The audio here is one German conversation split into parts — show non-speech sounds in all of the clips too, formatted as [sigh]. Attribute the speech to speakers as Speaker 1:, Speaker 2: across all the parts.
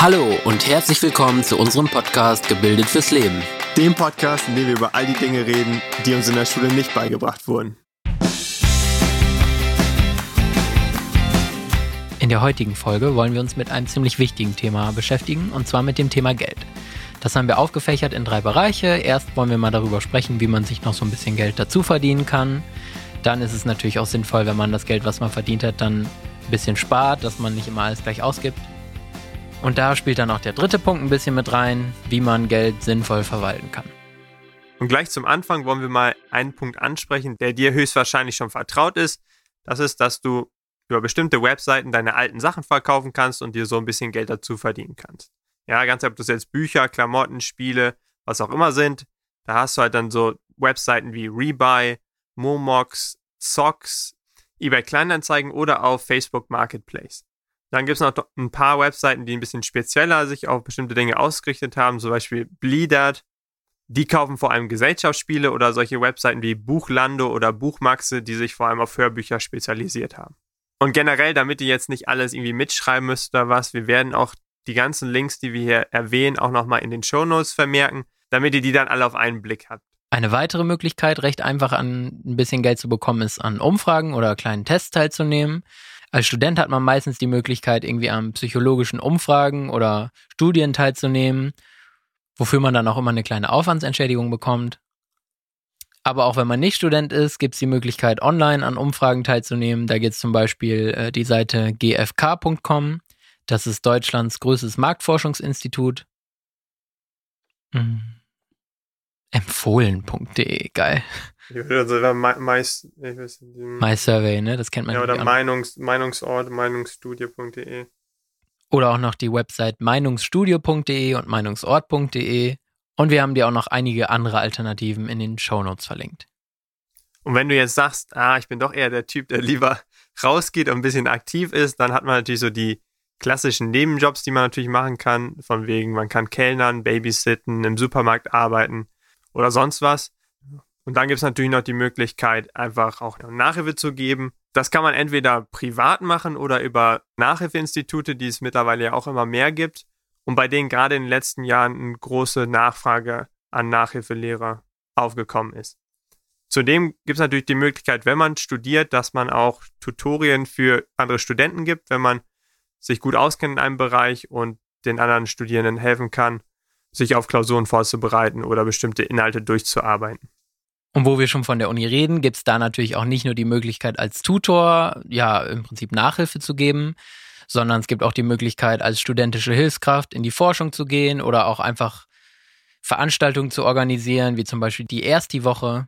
Speaker 1: Hallo und herzlich willkommen zu unserem Podcast Gebildet fürs Leben.
Speaker 2: Dem Podcast, in dem wir über all die Dinge reden, die uns in der Schule nicht beigebracht wurden.
Speaker 3: In der heutigen Folge wollen wir uns mit einem ziemlich wichtigen Thema beschäftigen, und zwar mit dem Thema Geld. Das haben wir aufgefächert in drei Bereiche. Erst wollen wir mal darüber sprechen, wie man sich noch so ein bisschen Geld dazu verdienen kann. Dann ist es natürlich auch sinnvoll, wenn man das Geld, was man verdient hat, dann ein bisschen spart, dass man nicht immer alles gleich ausgibt. Und da spielt dann auch der dritte Punkt ein bisschen mit rein, wie man Geld sinnvoll verwalten kann.
Speaker 2: Und gleich zum Anfang wollen wir mal einen Punkt ansprechen, der dir höchstwahrscheinlich schon vertraut ist. Das ist, dass du über bestimmte Webseiten deine alten Sachen verkaufen kannst und dir so ein bisschen Geld dazu verdienen kannst. Ja, ganz ob das jetzt Bücher, Klamotten, Spiele, was auch immer sind, da hast du halt dann so Webseiten wie Rebuy, Momox, Socks, eBay Kleinanzeigen oder auf Facebook Marketplace. Dann gibt es noch ein paar Webseiten, die ein bisschen spezieller sich auf bestimmte Dinge ausgerichtet haben, zum Beispiel Bleedert. Die kaufen vor allem Gesellschaftsspiele oder solche Webseiten wie Buchlando oder Buchmaxe, die sich vor allem auf Hörbücher spezialisiert haben. Und generell, damit ihr jetzt nicht alles irgendwie mitschreiben müsst oder was, wir werden auch die ganzen Links, die wir hier erwähnen, auch nochmal in den Show Notes vermerken, damit ihr die dann alle auf einen Blick habt.
Speaker 3: Eine weitere Möglichkeit, recht einfach an ein bisschen Geld zu bekommen, ist an Umfragen oder kleinen Tests teilzunehmen. Als Student hat man meistens die Möglichkeit, irgendwie an psychologischen Umfragen oder Studien teilzunehmen, wofür man dann auch immer eine kleine Aufwandsentschädigung bekommt. Aber auch wenn man nicht Student ist, gibt es die Möglichkeit, online an Umfragen teilzunehmen. Da gibt es zum Beispiel äh, die Seite gfk.com. Das ist Deutschlands größtes Marktforschungsinstitut. Mhm. Empfohlen.de, geil.
Speaker 2: Also My, My,
Speaker 3: My Survey, ne? Das kennt man
Speaker 2: ja. Oder Meinungs, Meinungsort, Meinungsstudie.de.
Speaker 3: Oder auch noch die Website meinungsstudio.de und meinungsort.de. Und wir haben dir auch noch einige andere Alternativen in den Shownotes verlinkt.
Speaker 2: Und wenn du jetzt sagst, ah, ich bin doch eher der Typ, der lieber [laughs] rausgeht und ein bisschen aktiv ist, dann hat man natürlich so die klassischen Nebenjobs, die man natürlich machen kann. Von wegen, man kann Kellnern, Babysitten, im Supermarkt arbeiten oder sonst was. Und dann gibt es natürlich noch die Möglichkeit, einfach auch Nachhilfe zu geben. Das kann man entweder privat machen oder über Nachhilfeinstitute, die es mittlerweile ja auch immer mehr gibt und bei denen gerade in den letzten Jahren eine große Nachfrage an Nachhilfelehrer aufgekommen ist. Zudem gibt es natürlich die Möglichkeit, wenn man studiert, dass man auch Tutorien für andere Studenten gibt, wenn man sich gut auskennt in einem Bereich und den anderen Studierenden helfen kann, sich auf Klausuren vorzubereiten oder bestimmte Inhalte durchzuarbeiten.
Speaker 3: Und wo wir schon von der Uni reden, gibt es da natürlich auch nicht nur die Möglichkeit, als Tutor, ja, im Prinzip Nachhilfe zu geben, sondern es gibt auch die Möglichkeit, als studentische Hilfskraft in die Forschung zu gehen oder auch einfach Veranstaltungen zu organisieren, wie zum Beispiel die erste Woche.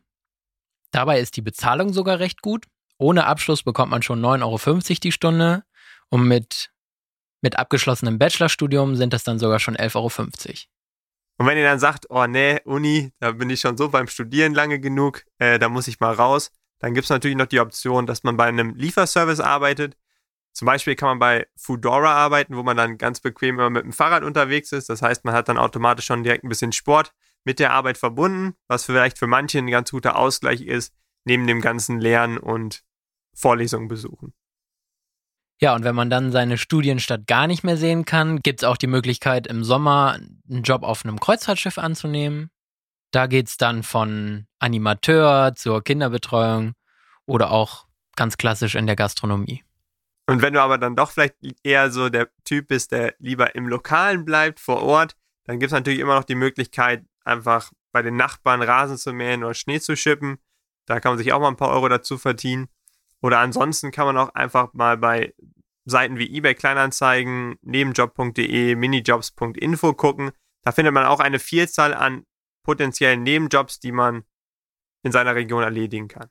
Speaker 3: Dabei ist die Bezahlung sogar recht gut. Ohne Abschluss bekommt man schon 9,50 Euro die Stunde und mit, mit abgeschlossenem Bachelorstudium sind das dann sogar schon 11,50 Euro.
Speaker 2: Und wenn ihr dann sagt, oh nee, Uni, da bin ich schon so beim Studieren lange genug, äh, da muss ich mal raus, dann gibt es natürlich noch die Option, dass man bei einem Lieferservice arbeitet. Zum Beispiel kann man bei Foodora arbeiten, wo man dann ganz bequem immer mit dem Fahrrad unterwegs ist. Das heißt, man hat dann automatisch schon direkt ein bisschen Sport mit der Arbeit verbunden, was vielleicht für manche ein ganz guter Ausgleich ist, neben dem ganzen Lernen und Vorlesungen besuchen.
Speaker 3: Ja, und wenn man dann seine Studienstadt gar nicht mehr sehen kann, gibt es auch die Möglichkeit, im Sommer einen Job auf einem Kreuzfahrtschiff anzunehmen. Da geht es dann von Animateur zur Kinderbetreuung oder auch ganz klassisch in der Gastronomie.
Speaker 2: Und wenn du aber dann doch vielleicht eher so der Typ bist, der lieber im Lokalen bleibt, vor Ort, dann gibt es natürlich immer noch die Möglichkeit, einfach bei den Nachbarn Rasen zu mähen oder Schnee zu schippen. Da kann man sich auch mal ein paar Euro dazu verdienen. Oder ansonsten kann man auch einfach mal bei Seiten wie eBay Kleinanzeigen, nebenjob.de, minijobs.info gucken. Da findet man auch eine Vielzahl an potenziellen Nebenjobs, die man in seiner Region erledigen kann.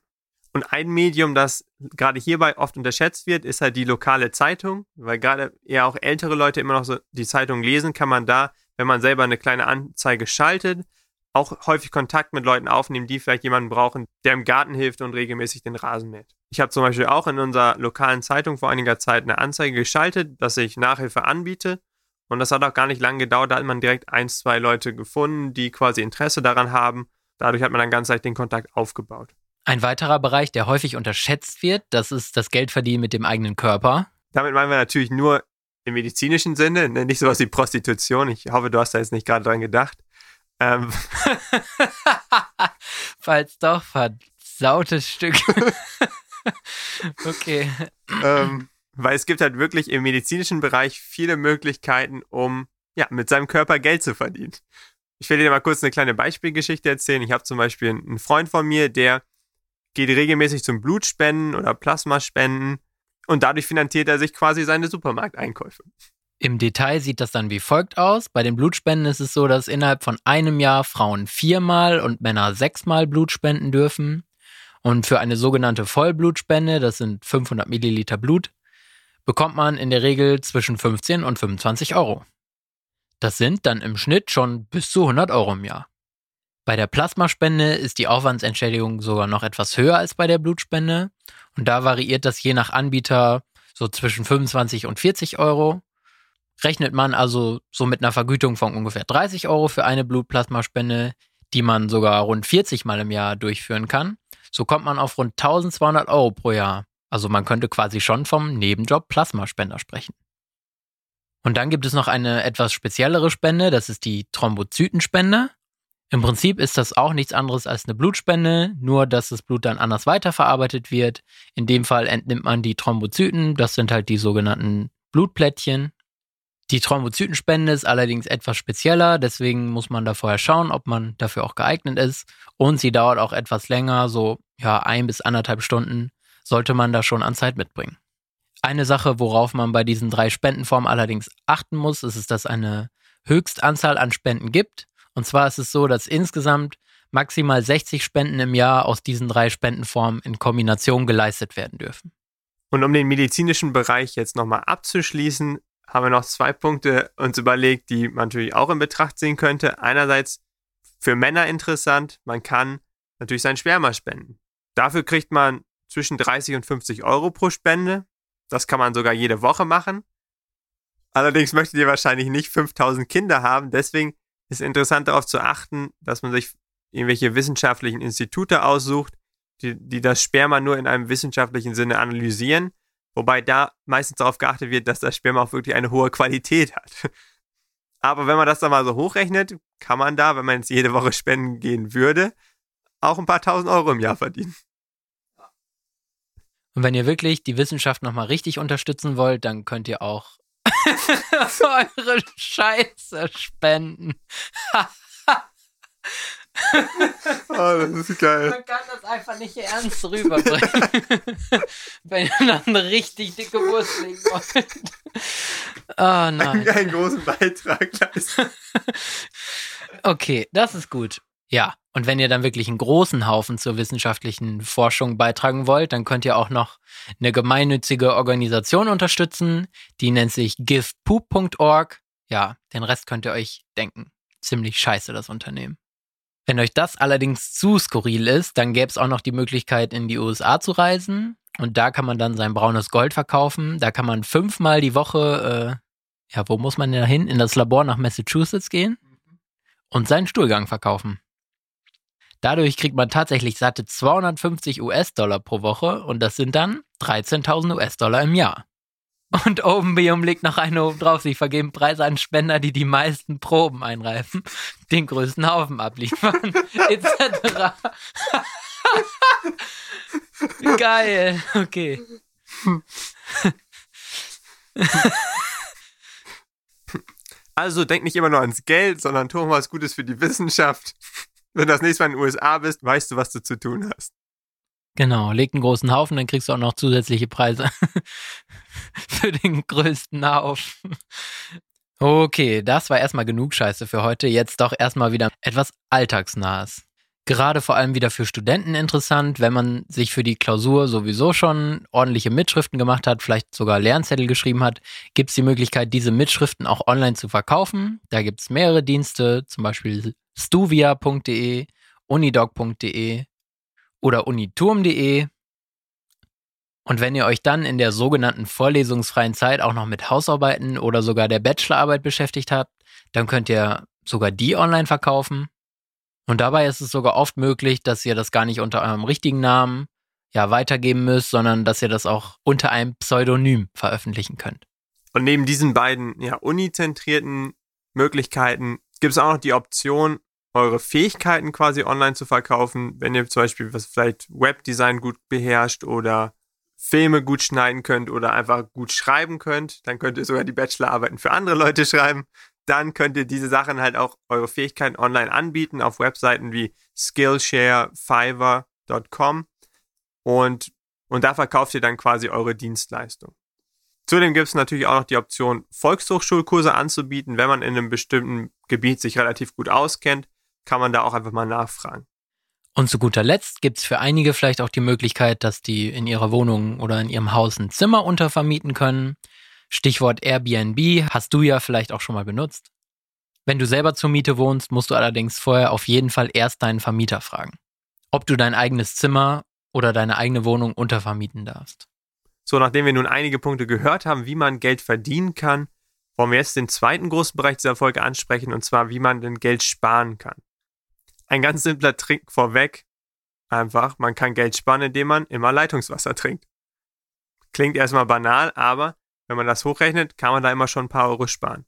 Speaker 2: Und ein Medium, das gerade hierbei oft unterschätzt wird, ist halt die lokale Zeitung, weil gerade eher auch ältere Leute immer noch so die Zeitung lesen, kann man da, wenn man selber eine kleine Anzeige schaltet, auch häufig Kontakt mit Leuten aufnehmen, die vielleicht jemanden brauchen, der im Garten hilft und regelmäßig den Rasen mäht. Ich habe zum Beispiel auch in unserer lokalen Zeitung vor einiger Zeit eine Anzeige geschaltet, dass ich Nachhilfe anbiete. Und das hat auch gar nicht lange gedauert. Da hat man direkt ein, zwei Leute gefunden, die quasi Interesse daran haben. Dadurch hat man dann ganz leicht den Kontakt aufgebaut.
Speaker 3: Ein weiterer Bereich, der häufig unterschätzt wird, das ist das Geldverdienen mit dem eigenen Körper.
Speaker 2: Damit meinen wir natürlich nur im medizinischen Sinne, ne? nicht sowas wie Prostitution. Ich hoffe, du hast da jetzt nicht gerade dran gedacht. Ähm, [laughs]
Speaker 3: Falls doch, versautes Stück. [laughs] [laughs] okay.
Speaker 2: ähm, weil es gibt halt wirklich im medizinischen Bereich viele Möglichkeiten, um ja, mit seinem Körper Geld zu verdienen. Ich will dir mal kurz eine kleine Beispielgeschichte erzählen. Ich habe zum Beispiel einen Freund von mir, der geht regelmäßig zum Blutspenden oder Plasmaspenden und dadurch finanziert er sich quasi seine Supermarkteinkäufe.
Speaker 3: Im Detail sieht das dann wie folgt aus. Bei den Blutspenden ist es so, dass innerhalb von einem Jahr Frauen viermal und Männer sechsmal Blut spenden dürfen. Und für eine sogenannte Vollblutspende, das sind 500 Milliliter Blut, bekommt man in der Regel zwischen 15 und 25 Euro. Das sind dann im Schnitt schon bis zu 100 Euro im Jahr. Bei der Plasmaspende ist die Aufwandsentschädigung sogar noch etwas höher als bei der Blutspende. Und da variiert das je nach Anbieter so zwischen 25 und 40 Euro. Rechnet man also so mit einer Vergütung von ungefähr 30 Euro für eine Blutplasmaspende, die man sogar rund 40 Mal im Jahr durchführen kann, so kommt man auf rund 1200 Euro pro Jahr. Also man könnte quasi schon vom Nebenjob Plasmaspender sprechen. Und dann gibt es noch eine etwas speziellere Spende, das ist die Thrombozytenspende. Im Prinzip ist das auch nichts anderes als eine Blutspende, nur dass das Blut dann anders weiterverarbeitet wird. In dem Fall entnimmt man die Thrombozyten, das sind halt die sogenannten Blutplättchen. Die Thrombozytenspende ist allerdings etwas spezieller, deswegen muss man da vorher schauen, ob man dafür auch geeignet ist. Und sie dauert auch etwas länger, so ja ein bis anderthalb Stunden sollte man da schon an Zeit mitbringen. Eine Sache, worauf man bei diesen drei Spendenformen allerdings achten muss, ist, dass es eine Höchstanzahl an Spenden gibt. Und zwar ist es so, dass insgesamt maximal 60 Spenden im Jahr aus diesen drei Spendenformen in Kombination geleistet werden dürfen.
Speaker 2: Und um den medizinischen Bereich jetzt nochmal abzuschließen, haben wir noch zwei Punkte uns überlegt, die man natürlich auch in Betracht ziehen könnte. Einerseits für Männer interessant, man kann natürlich sein Sperma spenden. Dafür kriegt man zwischen 30 und 50 Euro pro Spende. Das kann man sogar jede Woche machen. Allerdings möchtet ihr wahrscheinlich nicht 5000 Kinder haben. Deswegen ist interessant darauf zu achten, dass man sich irgendwelche wissenschaftlichen Institute aussucht, die, die das Sperma nur in einem wissenschaftlichen Sinne analysieren. Wobei da meistens darauf geachtet wird, dass das Sperma auch wirklich eine hohe Qualität hat. [laughs] Aber wenn man das dann mal so hochrechnet, kann man da, wenn man jetzt jede Woche spenden gehen würde, auch ein paar tausend Euro im Jahr verdienen.
Speaker 3: Und wenn ihr wirklich die Wissenschaft nochmal richtig unterstützen wollt, dann könnt ihr auch [laughs] eure Scheiße spenden. [laughs]
Speaker 2: oh, [laughs] das ist geil.
Speaker 3: Man kann das einfach nicht ernst rüberbringen. [laughs] wenn ihr noch eine richtig dicke Wurst legen wollt. Oh nein.
Speaker 2: Einen großen Beitrag leisten. [laughs]
Speaker 3: okay, das ist gut. Ja, und wenn ihr dann wirklich einen großen Haufen zur wissenschaftlichen Forschung beitragen wollt, dann könnt ihr auch noch eine gemeinnützige Organisation unterstützen. Die nennt sich givepoop.org. Ja, den Rest könnt ihr euch denken. Ziemlich scheiße, das Unternehmen. Wenn euch das allerdings zu skurril ist, dann gäbe es auch noch die Möglichkeit, in die USA zu reisen. Und da kann man dann sein braunes Gold verkaufen. Da kann man fünfmal die Woche, äh, ja, wo muss man denn da hin? In das Labor nach Massachusetts gehen und seinen Stuhlgang verkaufen. Dadurch kriegt man tatsächlich satte 250 US-Dollar pro Woche und das sind dann 13.000 US-Dollar im Jahr. Und Openbium legt noch eine oben drauf. Sie vergeben Preise an Spender, die die meisten Proben einreifen, den größten Haufen abliefern, [laughs] etc. Geil. Okay.
Speaker 2: Also denk nicht immer nur ans Geld, sondern tu mal was Gutes für die Wissenschaft. Wenn du das nächste Mal in den USA bist, weißt du, was du zu tun hast.
Speaker 3: Genau, leg einen großen Haufen, dann kriegst du auch noch zusätzliche Preise [laughs] für den größten Haufen. Okay, das war erstmal genug Scheiße für heute. Jetzt doch erstmal wieder etwas Alltagsnahes. Gerade vor allem wieder für Studenten interessant, wenn man sich für die Klausur sowieso schon ordentliche Mitschriften gemacht hat, vielleicht sogar Lernzettel geschrieben hat, gibt es die Möglichkeit, diese Mitschriften auch online zu verkaufen. Da gibt es mehrere Dienste, zum Beispiel stuvia.de, unidoc.de oder uniturm.de. Und wenn ihr euch dann in der sogenannten vorlesungsfreien Zeit auch noch mit Hausarbeiten oder sogar der Bachelorarbeit beschäftigt habt, dann könnt ihr sogar die online verkaufen. Und dabei ist es sogar oft möglich, dass ihr das gar nicht unter eurem richtigen Namen ja weitergeben müsst, sondern dass ihr das auch unter einem Pseudonym veröffentlichen könnt.
Speaker 2: Und neben diesen beiden ja, unizentrierten Möglichkeiten gibt es auch noch die Option, eure Fähigkeiten quasi online zu verkaufen, wenn ihr zum Beispiel was vielleicht Webdesign gut beherrscht oder Filme gut schneiden könnt oder einfach gut schreiben könnt, dann könnt ihr sogar die Bachelorarbeiten für andere Leute schreiben. Dann könnt ihr diese Sachen halt auch eure Fähigkeiten online anbieten auf Webseiten wie Skillshare, Fiverr.com und, und da verkauft ihr dann quasi eure Dienstleistung. Zudem gibt es natürlich auch noch die Option, Volkshochschulkurse anzubieten. Wenn man in einem bestimmten Gebiet sich relativ gut auskennt, kann man da auch einfach mal nachfragen.
Speaker 3: Und zu guter Letzt gibt es für einige vielleicht auch die Möglichkeit, dass die in ihrer Wohnung oder in ihrem Haus ein Zimmer untervermieten können. Stichwort Airbnb hast du ja vielleicht auch schon mal benutzt. Wenn du selber zur Miete wohnst, musst du allerdings vorher auf jeden Fall erst deinen Vermieter fragen, ob du dein eigenes Zimmer oder deine eigene Wohnung untervermieten darfst.
Speaker 2: So, nachdem wir nun einige Punkte gehört haben, wie man Geld verdienen kann, wollen wir jetzt den zweiten großen Bereich dieser Folge ansprechen, und zwar, wie man denn Geld sparen kann. Ein ganz simpler Trick vorweg, einfach, man kann Geld sparen, indem man immer Leitungswasser trinkt. Klingt erstmal banal, aber wenn man das hochrechnet, kann man da immer schon ein paar Euro sparen.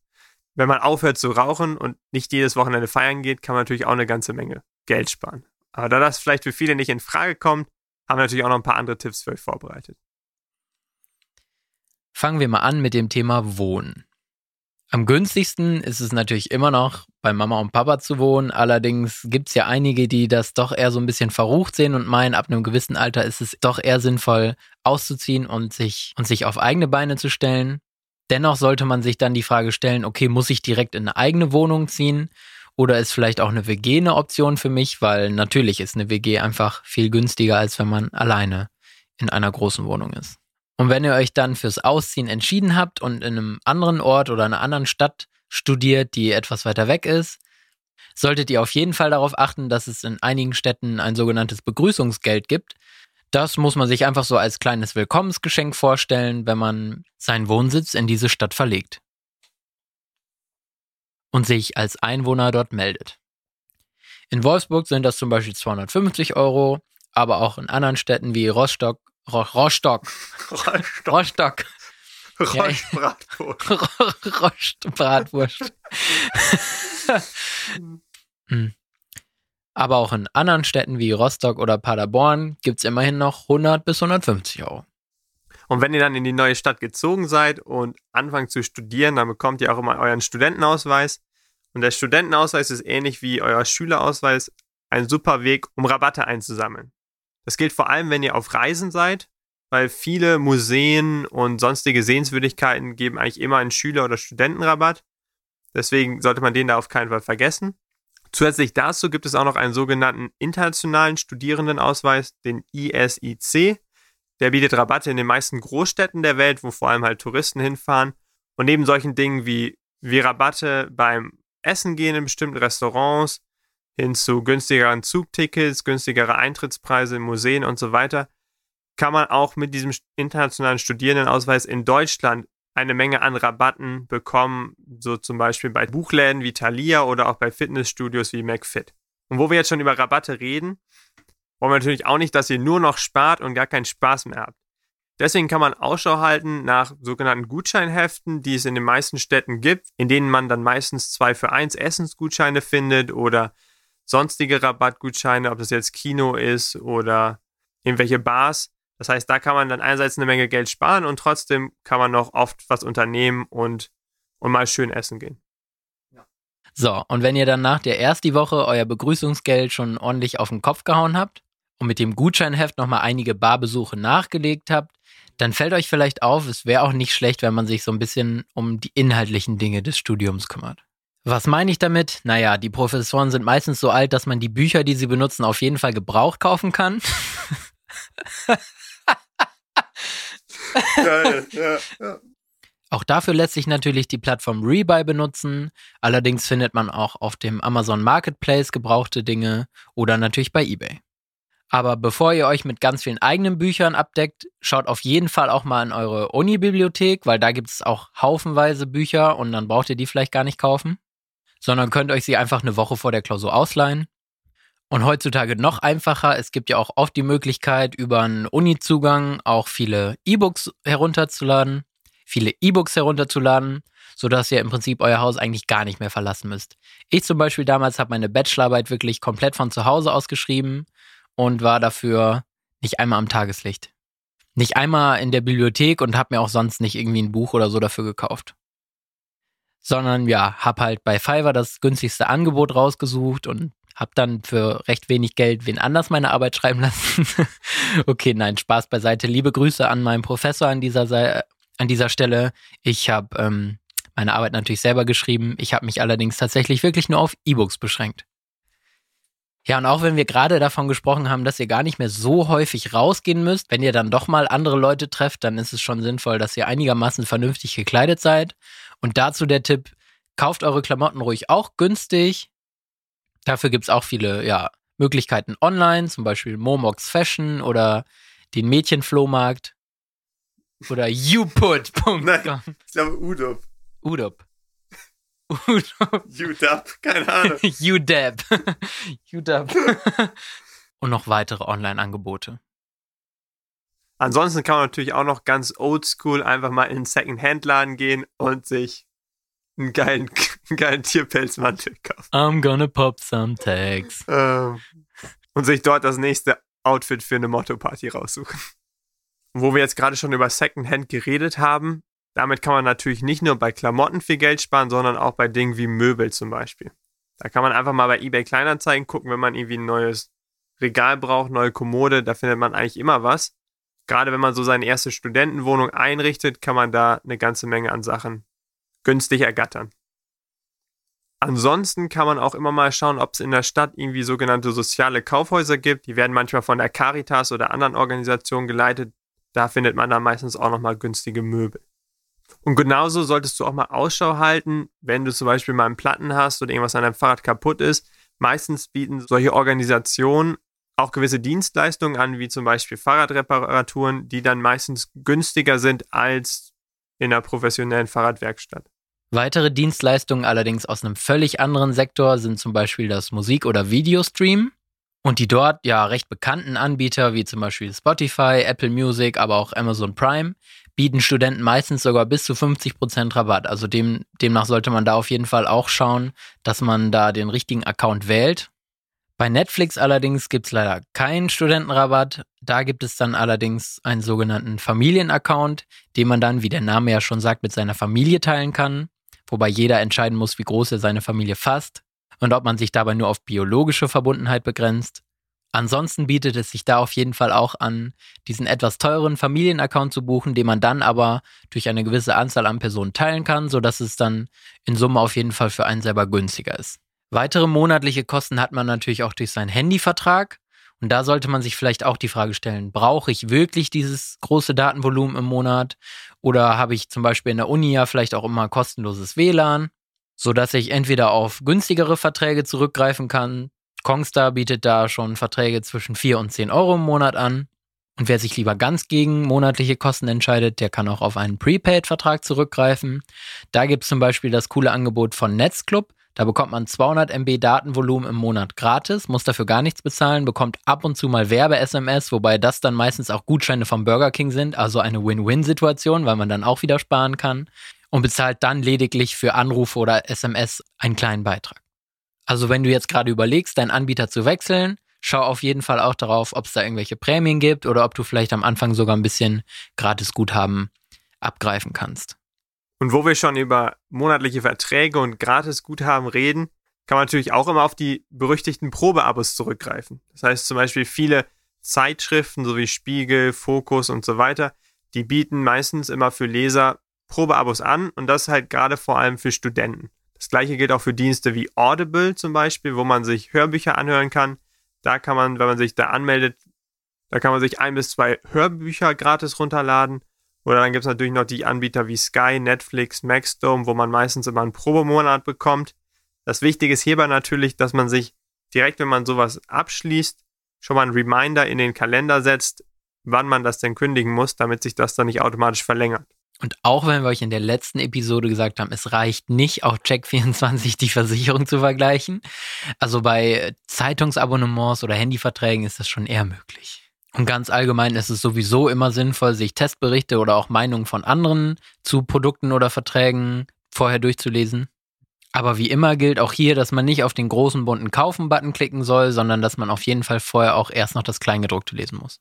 Speaker 2: Wenn man aufhört zu rauchen und nicht jedes Wochenende feiern geht, kann man natürlich auch eine ganze Menge Geld sparen. Aber da das vielleicht für viele nicht in Frage kommt, haben wir natürlich auch noch ein paar andere Tipps für euch vorbereitet.
Speaker 3: Fangen wir mal an mit dem Thema Wohnen. Am günstigsten ist es natürlich immer noch, bei Mama und Papa zu wohnen. Allerdings gibt es ja einige, die das doch eher so ein bisschen verrucht sehen und meinen, ab einem gewissen Alter ist es doch eher sinnvoll, auszuziehen und sich, und sich auf eigene Beine zu stellen. Dennoch sollte man sich dann die Frage stellen, okay, muss ich direkt in eine eigene Wohnung ziehen? Oder ist vielleicht auch eine WG eine Option für mich? Weil natürlich ist eine WG einfach viel günstiger, als wenn man alleine in einer großen Wohnung ist. Und wenn ihr euch dann fürs Ausziehen entschieden habt und in einem anderen Ort oder einer anderen Stadt studiert, die etwas weiter weg ist, solltet ihr auf jeden Fall darauf achten, dass es in einigen Städten ein sogenanntes Begrüßungsgeld gibt. Das muss man sich einfach so als kleines Willkommensgeschenk vorstellen, wenn man seinen Wohnsitz in diese Stadt verlegt und sich als Einwohner dort meldet. In Wolfsburg sind das zum Beispiel 250 Euro, aber auch in anderen Städten wie Rostock Rostock.
Speaker 2: Rostock.
Speaker 3: Rostock.
Speaker 2: Rostbratwurst. [laughs]
Speaker 3: Rostbratwurst. [laughs] Hm. Aber auch in anderen Städten wie Rostock oder Paderborn gibt es immerhin noch 100 bis 150 Euro.
Speaker 2: Und wenn ihr dann in die neue Stadt gezogen seid und anfangt zu studieren, dann bekommt ihr auch immer euren Studentenausweis. Und der Studentenausweis ist ähnlich wie euer Schülerausweis ein super Weg, um Rabatte einzusammeln. Das gilt vor allem, wenn ihr auf Reisen seid, weil viele Museen und sonstige Sehenswürdigkeiten geben eigentlich immer einen Schüler- oder Studentenrabatt. Deswegen sollte man den da auf keinen Fall vergessen. Zusätzlich dazu gibt es auch noch einen sogenannten internationalen Studierendenausweis, den ISIC. Der bietet Rabatte in den meisten Großstädten der Welt, wo vor allem halt Touristen hinfahren. Und neben solchen Dingen wie, wie Rabatte beim Essen gehen in bestimmten Restaurants, hin zu günstigeren Zugtickets, günstigere Eintrittspreise in Museen und so weiter, kann man auch mit diesem internationalen Studierendenausweis in Deutschland eine Menge an Rabatten bekommen, so zum Beispiel bei Buchläden wie Thalia oder auch bei Fitnessstudios wie McFit. Und wo wir jetzt schon über Rabatte reden, wollen wir natürlich auch nicht, dass ihr nur noch spart und gar keinen Spaß mehr habt. Deswegen kann man Ausschau halten nach sogenannten Gutscheinheften, die es in den meisten Städten gibt, in denen man dann meistens zwei für eins Essensgutscheine findet oder sonstige Rabattgutscheine, ob das jetzt Kino ist oder irgendwelche Bars. Das heißt, da kann man dann einerseits eine Menge Geld sparen und trotzdem kann man noch oft was unternehmen und, und mal schön essen gehen.
Speaker 3: So, und wenn ihr dann nach der ersten Woche euer Begrüßungsgeld schon ordentlich auf den Kopf gehauen habt und mit dem Gutscheinheft nochmal einige Barbesuche nachgelegt habt, dann fällt euch vielleicht auf, es wäre auch nicht schlecht, wenn man sich so ein bisschen um die inhaltlichen Dinge des Studiums kümmert. Was meine ich damit? Naja, die Professoren sind meistens so alt, dass man die Bücher, die sie benutzen, auf jeden Fall gebraucht kaufen kann. [laughs] Geil, ja, ja. Auch dafür lässt sich natürlich die Plattform Rebuy benutzen. Allerdings findet man auch auf dem Amazon Marketplace gebrauchte Dinge oder natürlich bei eBay. Aber bevor ihr euch mit ganz vielen eigenen Büchern abdeckt, schaut auf jeden Fall auch mal in eure Uni-Bibliothek, weil da gibt es auch haufenweise Bücher und dann braucht ihr die vielleicht gar nicht kaufen sondern könnt euch sie einfach eine Woche vor der Klausur ausleihen. Und heutzutage noch einfacher, es gibt ja auch oft die Möglichkeit, über einen Uni-Zugang auch viele E-Books herunterzuladen. viele E-Books herunterzuladen, sodass ihr im Prinzip euer Haus eigentlich gar nicht mehr verlassen müsst. Ich zum Beispiel damals habe meine Bachelorarbeit wirklich komplett von zu Hause aus geschrieben und war dafür nicht einmal am Tageslicht. Nicht einmal in der Bibliothek und habe mir auch sonst nicht irgendwie ein Buch oder so dafür gekauft. Sondern ja, hab halt bei Fiverr das günstigste Angebot rausgesucht und hab dann für recht wenig Geld wen anders meine Arbeit [laughs] schreiben lassen. okay, nein, Spaß beiseite. Liebe Grüße an meinen Professor an dieser, Se an dieser Stelle. Ich habe ähm, meine Arbeit natürlich selber geschrieben. Ich habe mich allerdings tatsächlich wirklich nur auf E-Books beschränkt. Ja, und auch wenn wir gerade davon gesprochen haben, dass ihr gar nicht mehr so häufig rausgehen müsst, wenn ihr dann doch mal andere Leute trefft, dann ist es schon sinnvoll, dass ihr einigermaßen vernünftig gekleidet seid. Und dazu der Tipp, kauft eure Klamotten ruhig auch günstig. Dafür gibt's auch viele ja, Möglichkeiten online, zum Beispiel Momox Fashion oder den Mädchenflohmarkt oder youput.com.
Speaker 2: Nein, ich glaube Udop.
Speaker 3: Udop. [laughs]
Speaker 2: Udop. UDAP, keine Ahnung. [laughs]
Speaker 3: UDAP. UDAP. [laughs] Und noch weitere Online-Angebote.
Speaker 2: Ansonsten kann man natürlich auch noch ganz oldschool einfach mal in einen Second-Hand-Laden gehen und sich einen geilen, [laughs] einen geilen Tierpelzmantel kaufen.
Speaker 3: I'm gonna pop some tags.
Speaker 2: Ähm, und sich dort das nächste Outfit für eine Motto-Party raussuchen. Wo wir jetzt gerade schon über Secondhand geredet haben, damit kann man natürlich nicht nur bei Klamotten viel Geld sparen, sondern auch bei Dingen wie Möbel zum Beispiel. Da kann man einfach mal bei eBay Kleinanzeigen gucken, wenn man irgendwie ein neues Regal braucht, neue Kommode, da findet man eigentlich immer was. Gerade wenn man so seine erste Studentenwohnung einrichtet, kann man da eine ganze Menge an Sachen günstig ergattern. Ansonsten kann man auch immer mal schauen, ob es in der Stadt irgendwie sogenannte soziale Kaufhäuser gibt. Die werden manchmal von der Caritas oder anderen Organisationen geleitet. Da findet man dann meistens auch nochmal günstige Möbel. Und genauso solltest du auch mal Ausschau halten, wenn du zum Beispiel mal einen Platten hast oder irgendwas an deinem Fahrrad kaputt ist. Meistens bieten solche Organisationen auch gewisse Dienstleistungen an, wie zum Beispiel Fahrradreparaturen, die dann meistens günstiger sind als in einer professionellen Fahrradwerkstatt.
Speaker 3: Weitere Dienstleistungen allerdings aus einem völlig anderen Sektor sind zum Beispiel das Musik- oder Videostream. Und die dort ja recht bekannten Anbieter wie zum Beispiel Spotify, Apple Music, aber auch Amazon Prime bieten Studenten meistens sogar bis zu 50% Rabatt. Also dem, demnach sollte man da auf jeden Fall auch schauen, dass man da den richtigen Account wählt. Bei Netflix allerdings gibt es leider keinen Studentenrabatt. Da gibt es dann allerdings einen sogenannten Familienaccount, den man dann, wie der Name ja schon sagt, mit seiner Familie teilen kann. Wobei jeder entscheiden muss, wie groß er seine Familie fasst und ob man sich dabei nur auf biologische Verbundenheit begrenzt. Ansonsten bietet es sich da auf jeden Fall auch an, diesen etwas teuren Familienaccount zu buchen, den man dann aber durch eine gewisse Anzahl an Personen teilen kann, sodass es dann in Summe auf jeden Fall für einen selber günstiger ist. Weitere monatliche Kosten hat man natürlich auch durch seinen Handyvertrag. Und da sollte man sich vielleicht auch die Frage stellen, brauche ich wirklich dieses große Datenvolumen im Monat? Oder habe ich zum Beispiel in der Uni ja vielleicht auch immer kostenloses WLAN, sodass ich entweder auf günstigere Verträge zurückgreifen kann. Kongstar bietet da schon Verträge zwischen 4 und 10 Euro im Monat an. Und wer sich lieber ganz gegen monatliche Kosten entscheidet, der kann auch auf einen Prepaid-Vertrag zurückgreifen. Da gibt es zum Beispiel das coole Angebot von Netzclub. Da bekommt man 200 MB Datenvolumen im Monat gratis, muss dafür gar nichts bezahlen, bekommt ab und zu mal Werbe-SMS, wobei das dann meistens auch Gutscheine vom Burger King sind, also eine Win-Win-Situation, weil man dann auch wieder sparen kann und bezahlt dann lediglich für Anrufe oder SMS einen kleinen Beitrag. Also wenn du jetzt gerade überlegst, deinen Anbieter zu wechseln, schau auf jeden Fall auch darauf, ob es da irgendwelche Prämien gibt oder ob du vielleicht am Anfang sogar ein bisschen gratis Guthaben abgreifen kannst.
Speaker 2: Und wo wir schon über monatliche Verträge und Gratisguthaben reden, kann man natürlich auch immer auf die berüchtigten Probeabos zurückgreifen. Das heißt zum Beispiel viele Zeitschriften sowie Spiegel, Fokus und so weiter, die bieten meistens immer für Leser Probeabos an und das halt gerade vor allem für Studenten. Das gleiche gilt auch für Dienste wie Audible zum Beispiel, wo man sich Hörbücher anhören kann. Da kann man, wenn man sich da anmeldet, da kann man sich ein bis zwei Hörbücher gratis runterladen oder dann gibt es natürlich noch die Anbieter wie Sky, Netflix, Maxdome, wo man meistens immer einen Probemonat bekommt. Das Wichtige ist hierbei natürlich, dass man sich direkt, wenn man sowas abschließt, schon mal einen Reminder in den Kalender setzt, wann man das denn kündigen muss, damit sich das dann nicht automatisch verlängert.
Speaker 3: Und auch wenn wir euch in der letzten Episode gesagt haben, es reicht nicht, auf Check24 die Versicherung zu vergleichen. Also bei Zeitungsabonnements oder Handyverträgen ist das schon eher möglich. Und ganz allgemein ist es sowieso immer sinnvoll, sich Testberichte oder auch Meinungen von anderen zu Produkten oder Verträgen vorher durchzulesen. Aber wie immer gilt auch hier, dass man nicht auf den großen bunten Kaufen-Button klicken soll, sondern dass man auf jeden Fall vorher auch erst noch das Kleingedruckte lesen muss.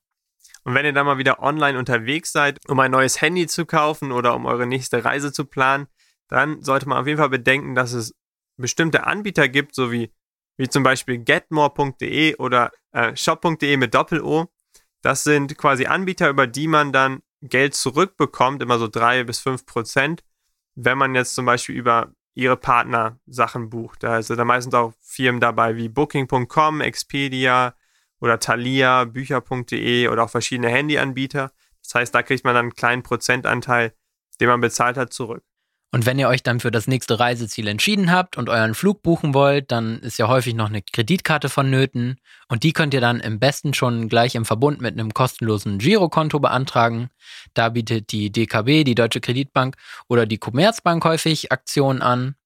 Speaker 2: Und wenn ihr dann mal wieder online unterwegs seid, um ein neues Handy zu kaufen oder um eure nächste Reise zu planen, dann sollte man auf jeden Fall bedenken, dass es bestimmte Anbieter gibt, so wie, wie zum Beispiel getmore.de oder äh, shop.de mit Doppel-O. Das sind quasi Anbieter, über die man dann Geld zurückbekommt, immer so drei bis fünf Prozent, wenn man jetzt zum Beispiel über ihre Partner Sachen bucht. Da sind da meistens auch Firmen dabei wie Booking.com, Expedia oder Thalia, Bücher.de oder auch verschiedene Handyanbieter. Das heißt, da kriegt man dann einen kleinen Prozentanteil, den man bezahlt hat, zurück.
Speaker 3: Und wenn ihr euch dann für das nächste Reiseziel entschieden habt und euren Flug buchen wollt, dann ist ja häufig noch eine Kreditkarte vonnöten und die könnt ihr dann im besten schon gleich im Verbund mit einem kostenlosen Girokonto beantragen. Da bietet die DKB, die Deutsche Kreditbank oder die Commerzbank häufig Aktionen an,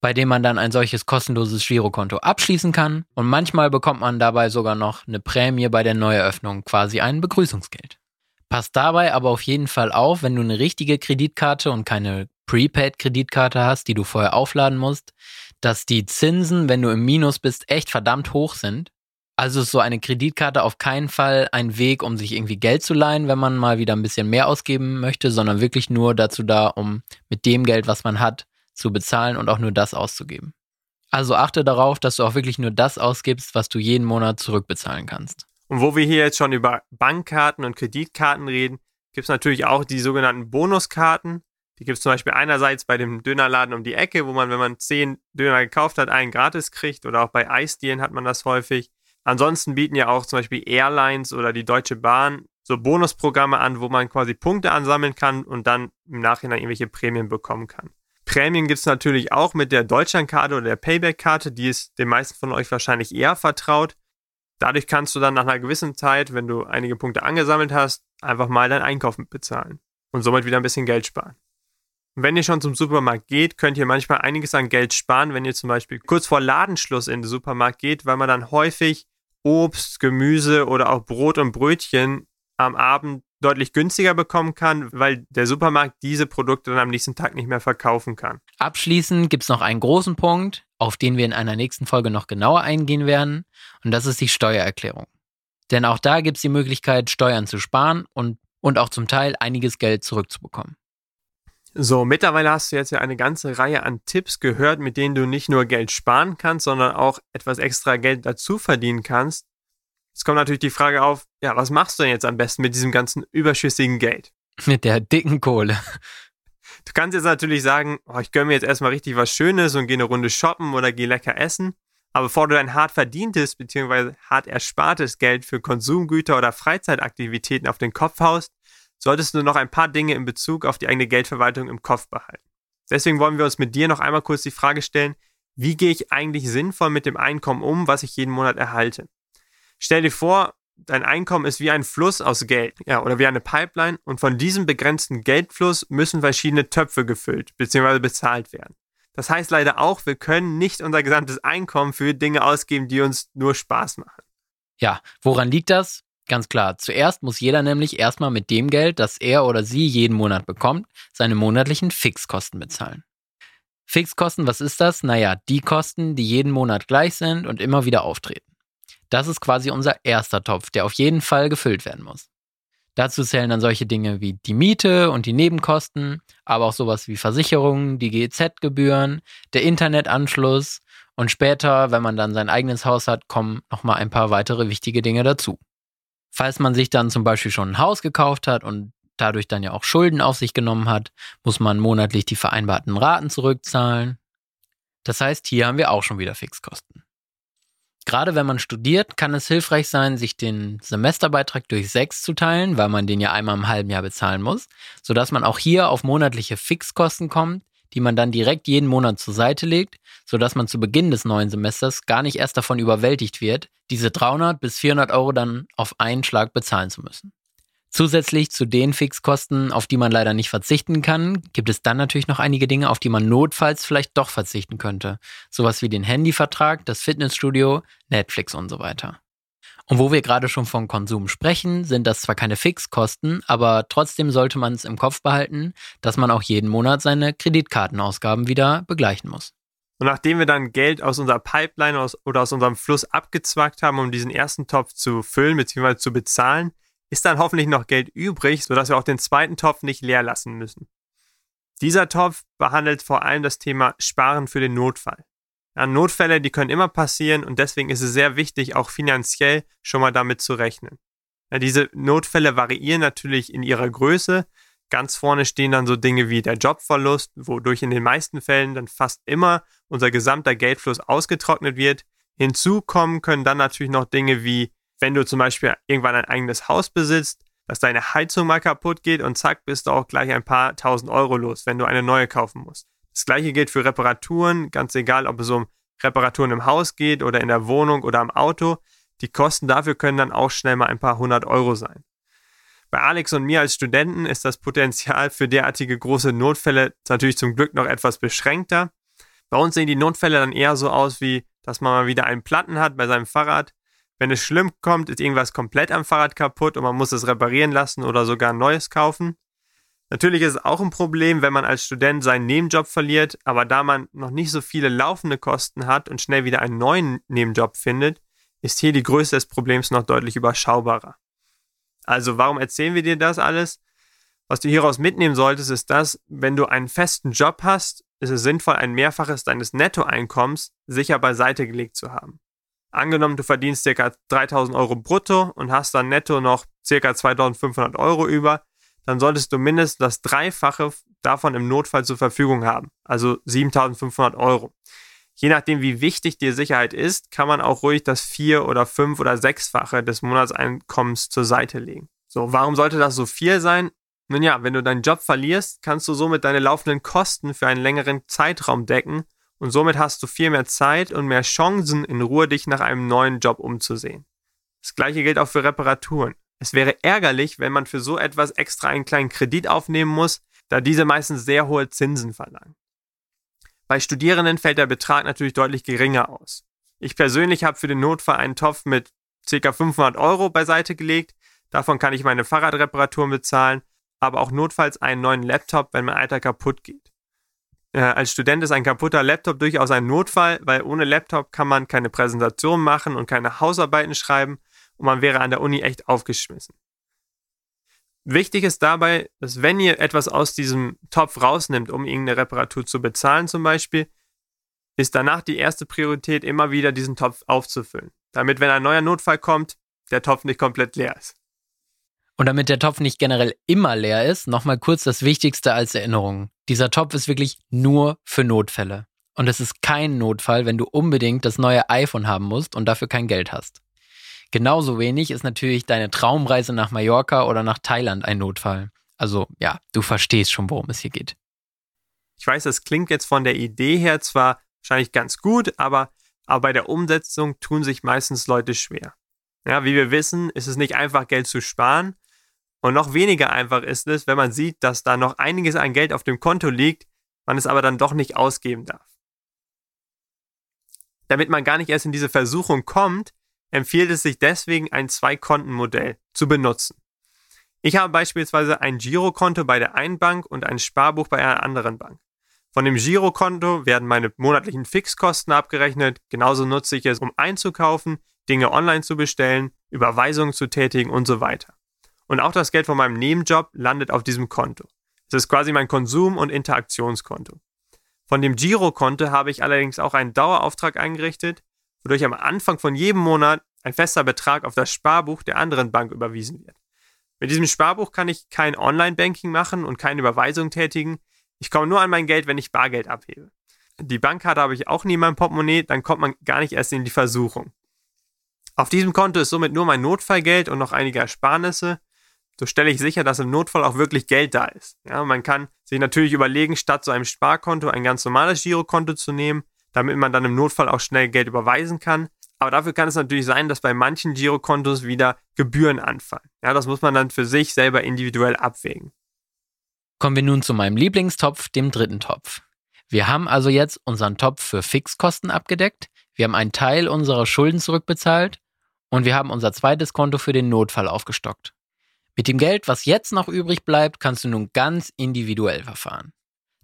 Speaker 3: bei denen man dann ein solches kostenloses Girokonto abschließen kann und manchmal bekommt man dabei sogar noch eine Prämie bei der Neueröffnung, quasi ein Begrüßungsgeld. Passt dabei aber auf jeden Fall auf, wenn du eine richtige Kreditkarte und keine Prepaid-Kreditkarte hast, die du vorher aufladen musst, dass die Zinsen, wenn du im Minus bist, echt verdammt hoch sind. Also ist so eine Kreditkarte auf keinen Fall ein Weg, um sich irgendwie Geld zu leihen, wenn man mal wieder ein bisschen mehr ausgeben möchte, sondern wirklich nur dazu da, um mit dem Geld, was man hat, zu bezahlen und auch nur das auszugeben. Also achte darauf, dass du auch wirklich nur das ausgibst, was du jeden Monat zurückbezahlen kannst.
Speaker 2: Und wo wir hier jetzt schon über Bankkarten und Kreditkarten reden, gibt es natürlich auch die sogenannten Bonuskarten. Die gibt es zum Beispiel einerseits bei dem Dönerladen um die Ecke, wo man, wenn man zehn Döner gekauft hat, einen gratis kriegt. Oder auch bei Eisdielen hat man das häufig. Ansonsten bieten ja auch zum Beispiel Airlines oder die Deutsche Bahn so Bonusprogramme an, wo man quasi Punkte ansammeln kann und dann im Nachhinein irgendwelche Prämien bekommen kann. Prämien gibt es natürlich auch mit der Deutschlandkarte oder der Payback-Karte, die ist den meisten von euch wahrscheinlich eher vertraut. Dadurch kannst du dann nach einer gewissen Zeit, wenn du einige Punkte angesammelt hast, einfach mal dein Einkauf bezahlen und somit wieder ein bisschen Geld sparen. Wenn ihr schon zum Supermarkt geht, könnt ihr manchmal einiges an Geld sparen, wenn ihr zum Beispiel kurz vor Ladenschluss in den Supermarkt geht, weil man dann häufig Obst, Gemüse oder auch Brot und Brötchen am Abend deutlich günstiger bekommen kann, weil der Supermarkt diese Produkte dann am nächsten Tag nicht mehr verkaufen kann.
Speaker 3: Abschließend gibt es noch einen großen Punkt, auf den wir in einer nächsten Folge noch genauer eingehen werden, und das ist die Steuererklärung. Denn auch da gibt es die Möglichkeit, Steuern zu sparen und, und auch zum Teil einiges Geld zurückzubekommen.
Speaker 2: So, mittlerweile hast du jetzt ja eine ganze Reihe an Tipps gehört, mit denen du nicht nur Geld sparen kannst, sondern auch etwas extra Geld dazu verdienen kannst. Jetzt kommt natürlich die Frage auf, ja, was machst du denn jetzt am besten mit diesem ganzen überschüssigen Geld?
Speaker 3: Mit der dicken Kohle.
Speaker 2: Du kannst jetzt natürlich sagen, oh, ich gönne mir jetzt erstmal richtig was Schönes und gehe eine Runde shoppen oder gehe lecker essen. Aber bevor du dein hart verdientes bzw. hart erspartes Geld für Konsumgüter oder Freizeitaktivitäten auf den Kopf haust, solltest du noch ein paar Dinge in Bezug auf die eigene Geldverwaltung im Kopf behalten. Deswegen wollen wir uns mit dir noch einmal kurz die Frage stellen, wie gehe ich eigentlich sinnvoll mit dem Einkommen um, was ich jeden Monat erhalte? Stell dir vor, dein Einkommen ist wie ein Fluss aus Geld, ja, oder wie eine Pipeline und von diesem begrenzten Geldfluss müssen verschiedene Töpfe gefüllt bzw. bezahlt werden. Das heißt leider auch, wir können nicht unser gesamtes Einkommen für Dinge ausgeben, die uns nur Spaß machen.
Speaker 3: Ja, woran liegt das? Ganz klar. Zuerst muss jeder nämlich erstmal mit dem Geld, das er oder sie jeden Monat bekommt, seine monatlichen Fixkosten bezahlen. Fixkosten, was ist das? Naja, die Kosten, die jeden Monat gleich sind und immer wieder auftreten. Das ist quasi unser erster Topf, der auf jeden Fall gefüllt werden muss. Dazu zählen dann solche Dinge wie die Miete und die Nebenkosten, aber auch sowas wie Versicherungen, die GEZ-Gebühren, der Internetanschluss und später, wenn man dann sein eigenes Haus hat, kommen nochmal ein paar weitere wichtige Dinge dazu. Falls man sich dann zum Beispiel schon ein Haus gekauft hat und dadurch dann ja auch Schulden auf sich genommen hat, muss man monatlich die vereinbarten Raten zurückzahlen. Das heißt, hier haben wir auch schon wieder Fixkosten. Gerade wenn man studiert, kann es hilfreich sein, sich den Semesterbeitrag durch sechs zu teilen, weil man den ja einmal im halben Jahr bezahlen muss, sodass man auch hier auf monatliche Fixkosten kommt, die man dann direkt jeden Monat zur Seite legt, sodass man zu Beginn des neuen Semesters gar nicht erst davon überwältigt wird, diese 300 bis 400 Euro dann auf einen Schlag bezahlen zu müssen. Zusätzlich zu den Fixkosten, auf die man leider nicht verzichten kann, gibt es dann natürlich noch einige Dinge, auf die man notfalls vielleicht doch verzichten könnte. Sowas wie den Handyvertrag, das Fitnessstudio, Netflix und so weiter. Und wo wir gerade schon von Konsum sprechen, sind das zwar keine Fixkosten, aber trotzdem sollte man es im Kopf behalten, dass man auch jeden Monat seine Kreditkartenausgaben wieder begleichen muss.
Speaker 2: Und nachdem wir dann Geld aus unserer Pipeline aus, oder aus unserem Fluss abgezwackt haben, um diesen ersten Topf zu füllen bzw. zu bezahlen, ist dann hoffentlich noch Geld übrig, sodass wir auch den zweiten Topf nicht leer lassen müssen. Dieser Topf behandelt vor allem das Thema Sparen für den Notfall. Ja, Notfälle, die können immer passieren und deswegen ist es sehr wichtig, auch finanziell schon mal damit zu rechnen. Ja, diese Notfälle variieren natürlich in ihrer Größe. Ganz vorne stehen dann so Dinge wie der Jobverlust, wodurch in den meisten Fällen dann fast immer unser gesamter Geldfluss ausgetrocknet wird. Hinzu kommen können dann natürlich noch Dinge wie, wenn du zum Beispiel irgendwann ein eigenes Haus besitzt, dass deine Heizung mal kaputt geht und zack, bist du auch gleich ein paar tausend Euro los, wenn du eine neue kaufen musst. Das gleiche gilt für Reparaturen, ganz egal, ob es um Reparaturen im Haus geht oder in der Wohnung oder am Auto. Die Kosten dafür können dann auch schnell mal ein paar hundert Euro sein. Bei Alex und mir als Studenten ist das Potenzial für derartige große Notfälle natürlich zum Glück noch etwas beschränkter. Bei uns sehen die Notfälle dann eher so aus, wie dass man mal wieder einen Platten hat bei seinem Fahrrad. Wenn es schlimm kommt, ist irgendwas komplett am Fahrrad kaputt und man muss es reparieren lassen oder sogar ein neues kaufen. Natürlich ist es auch ein Problem, wenn man als Student seinen Nebenjob verliert, aber da man noch nicht so viele laufende Kosten hat und schnell wieder einen neuen Nebenjob findet, ist hier die Größe des Problems noch deutlich überschaubarer. Also warum erzählen wir dir das alles? Was du hieraus mitnehmen solltest, ist das, wenn du einen festen Job hast, ist es sinnvoll, ein Mehrfaches deines Nettoeinkommens sicher beiseite gelegt zu haben. Angenommen, du verdienst ca. 3000 Euro brutto und hast dann netto noch ca. 2500 Euro über, dann solltest du mindestens das Dreifache davon im Notfall zur Verfügung haben, also 7500 Euro. Je nachdem, wie wichtig dir Sicherheit ist, kann man auch ruhig das vier- oder fünf- oder sechsfache des Monatseinkommens zur Seite legen. So, warum sollte das so viel sein? Nun ja, wenn du deinen Job verlierst, kannst du somit deine laufenden Kosten für einen längeren Zeitraum decken und somit hast du viel mehr Zeit und mehr Chancen, in Ruhe dich nach einem neuen Job umzusehen. Das gleiche gilt auch für Reparaturen. Es wäre ärgerlich, wenn man für so etwas extra einen kleinen Kredit aufnehmen muss, da diese meistens sehr hohe Zinsen verlangen. Bei Studierenden fällt der Betrag natürlich deutlich geringer aus. Ich persönlich habe für den Notfall einen Topf mit ca. 500 Euro beiseite gelegt. Davon kann ich meine Fahrradreparaturen bezahlen, aber auch notfalls einen neuen Laptop, wenn mein alter kaputt geht. Äh, als Student ist ein kaputter Laptop durchaus ein Notfall, weil ohne Laptop kann man keine Präsentation machen und keine Hausarbeiten schreiben und man wäre an der Uni echt aufgeschmissen. Wichtig ist dabei, dass wenn ihr etwas aus diesem Topf rausnimmt, um irgendeine Reparatur zu bezahlen zum Beispiel, ist danach die erste Priorität immer wieder diesen Topf aufzufüllen, damit wenn ein neuer Notfall kommt, der Topf nicht komplett leer ist.
Speaker 3: Und damit der Topf nicht generell immer leer ist, nochmal kurz das Wichtigste als Erinnerung. Dieser Topf ist wirklich nur für Notfälle. Und es ist kein Notfall, wenn du unbedingt das neue iPhone haben musst und dafür kein Geld hast. Genauso wenig ist natürlich deine Traumreise nach Mallorca oder nach Thailand ein Notfall. Also ja, du verstehst schon, worum es hier geht.
Speaker 2: Ich weiß, das klingt jetzt von der Idee her zwar wahrscheinlich ganz gut, aber, aber bei der Umsetzung tun sich meistens Leute schwer. Ja, wie wir wissen, ist es nicht einfach, Geld zu sparen. Und noch weniger einfach ist es, wenn man sieht, dass da noch einiges an Geld auf dem Konto liegt, man es aber dann doch nicht ausgeben darf. Damit man gar nicht erst in diese Versuchung kommt, empfiehlt es sich deswegen, ein Zwei-Konten-Modell zu benutzen. Ich habe beispielsweise ein Girokonto bei der einen Bank und ein Sparbuch bei einer anderen Bank. Von dem Girokonto werden meine monatlichen Fixkosten abgerechnet. Genauso nutze ich es, um einzukaufen, Dinge online zu bestellen, Überweisungen zu tätigen und so weiter. Und auch das Geld von meinem Nebenjob landet auf diesem Konto. Es ist quasi mein Konsum- und Interaktionskonto. Von dem Girokonto habe ich allerdings auch einen Dauerauftrag eingerichtet, wodurch am Anfang von jedem Monat ein fester Betrag auf das Sparbuch der anderen Bank überwiesen wird. Mit diesem Sparbuch kann ich kein Online-Banking machen und keine Überweisung tätigen. Ich komme nur an mein Geld, wenn ich Bargeld abhebe. Die Bankkarte habe ich auch nie in meinem Portemonnaie, dann kommt man gar nicht erst in die Versuchung. Auf diesem Konto ist somit nur mein Notfallgeld und noch einige Ersparnisse. So stelle ich sicher, dass im Notfall auch wirklich Geld da ist. Ja, man kann sich natürlich überlegen, statt so einem Sparkonto ein ganz normales Girokonto zu nehmen damit man dann im Notfall auch schnell Geld überweisen kann. Aber dafür kann es natürlich sein, dass bei manchen Girokontos wieder Gebühren anfallen. Ja, das muss man dann für sich selber individuell abwägen.
Speaker 3: Kommen wir nun zu meinem Lieblingstopf, dem dritten Topf. Wir haben also jetzt unseren Topf für Fixkosten abgedeckt, wir haben einen Teil unserer Schulden zurückbezahlt Und wir haben unser zweites Konto für den Notfall aufgestockt. Mit dem Geld, was jetzt noch übrig bleibt, kannst du nun ganz individuell verfahren.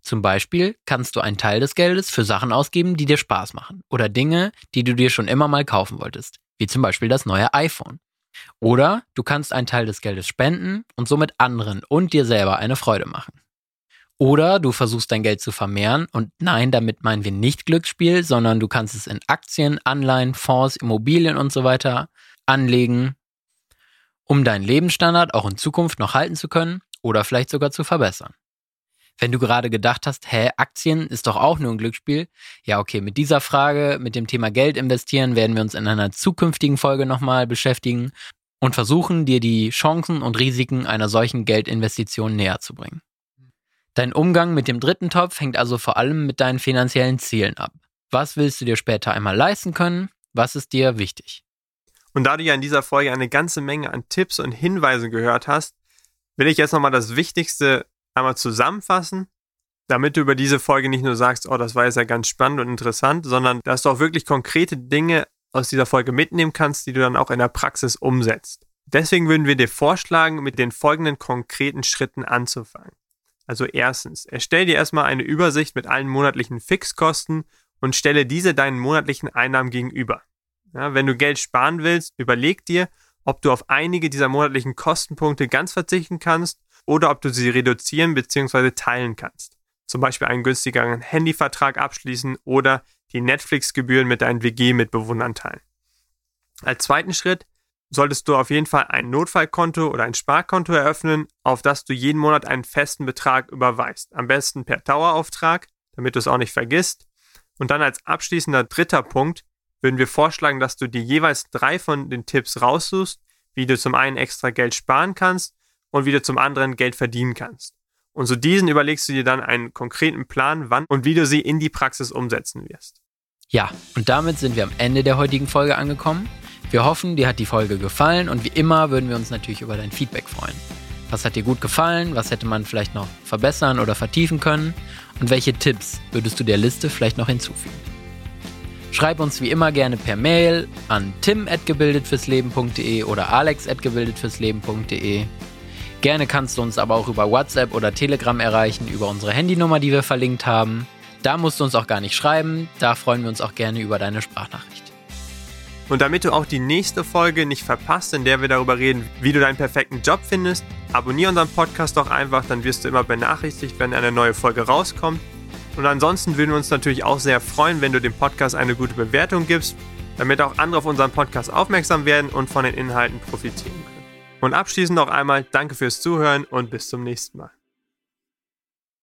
Speaker 3: Zum Beispiel kannst du einen Teil des Geldes für Sachen ausgeben, die dir Spaß machen oder Dinge, die du dir schon immer mal kaufen wolltest, wie zum Beispiel das neue iPhone. Oder du kannst einen Teil des Geldes spenden und somit anderen und dir selber eine Freude machen. Oder du versuchst dein Geld zu vermehren und nein, damit meinen wir nicht Glücksspiel, sondern du kannst es in Aktien, Anleihen, Fonds, Immobilien und so weiter anlegen um deinen Lebensstandard auch in Zukunft noch halten zu können oder vielleicht sogar zu verbessern. Wenn du gerade gedacht hast, hä, Aktien ist doch auch nur ein Glücksspiel. Ja, okay, mit dieser Frage, mit dem Thema Geld investieren, werden wir uns in einer zukünftigen Folge nochmal beschäftigen und versuchen, dir die Chancen und Risiken einer solchen Geldinvestition näher zu bringen. Dein Umgang mit dem dritten Topf hängt also vor allem mit deinen finanziellen Zielen ab. Was willst du dir später einmal leisten können? Was ist dir wichtig?
Speaker 2: Und da du ja in dieser Folge eine ganze Menge an Tipps und Hinweisen gehört hast, will ich jetzt nochmal das Wichtigste einmal zusammenfassen, damit du über diese Folge nicht nur sagst, oh, das war ja ganz spannend und interessant, sondern dass du auch wirklich konkrete Dinge aus dieser Folge mitnehmen kannst, die du dann auch in der Praxis umsetzt. Deswegen würden wir dir vorschlagen, mit den folgenden konkreten Schritten anzufangen. Also erstens, erstell dir erstmal eine Übersicht mit allen monatlichen Fixkosten und stelle diese deinen monatlichen Einnahmen gegenüber. Ja, wenn du Geld sparen willst, überleg dir, ob du auf einige dieser monatlichen Kostenpunkte ganz verzichten kannst oder ob du sie reduzieren bzw. teilen kannst. Zum Beispiel einen günstigeren Handyvertrag abschließen oder die Netflix-Gebühren mit deinen WG-Mitbewohnern teilen. Als zweiten Schritt solltest du auf jeden Fall ein Notfallkonto oder ein Sparkonto eröffnen, auf das du jeden Monat einen festen Betrag überweist. Am besten per Dauerauftrag, damit du es auch nicht vergisst. Und dann als abschließender dritter Punkt würden wir vorschlagen, dass du dir jeweils drei von den Tipps raussuchst, wie du zum einen extra Geld sparen kannst und wie du zum anderen Geld verdienen kannst. Und zu diesen überlegst du dir dann einen konkreten Plan, wann und wie du sie in die Praxis umsetzen wirst.
Speaker 3: Ja, und damit sind wir am Ende der heutigen Folge angekommen. Wir hoffen, dir hat die Folge gefallen und wie immer würden wir uns natürlich über dein Feedback freuen. Was hat dir gut gefallen? Was hätte man vielleicht noch verbessern oder vertiefen können? Und welche Tipps würdest du der Liste vielleicht noch hinzufügen? Schreib uns wie immer gerne per Mail an tim.gebildetfürsleben.de oder alex.gebildetfürsleben.de. Gerne kannst du uns aber auch über WhatsApp oder Telegram erreichen, über unsere Handynummer, die wir verlinkt haben. Da musst du uns auch gar nicht schreiben, da freuen wir uns auch gerne über deine Sprachnachricht.
Speaker 2: Und damit du auch die nächste Folge nicht verpasst, in der wir darüber reden, wie du deinen perfekten Job findest, abonniere unseren Podcast doch einfach, dann wirst du immer benachrichtigt, wenn eine neue Folge rauskommt. Und ansonsten würden wir uns natürlich auch sehr freuen, wenn du dem Podcast eine gute Bewertung gibst, damit auch andere auf unseren Podcast aufmerksam werden und von den Inhalten profitieren können. Und abschließend noch einmal danke fürs Zuhören und bis zum nächsten Mal.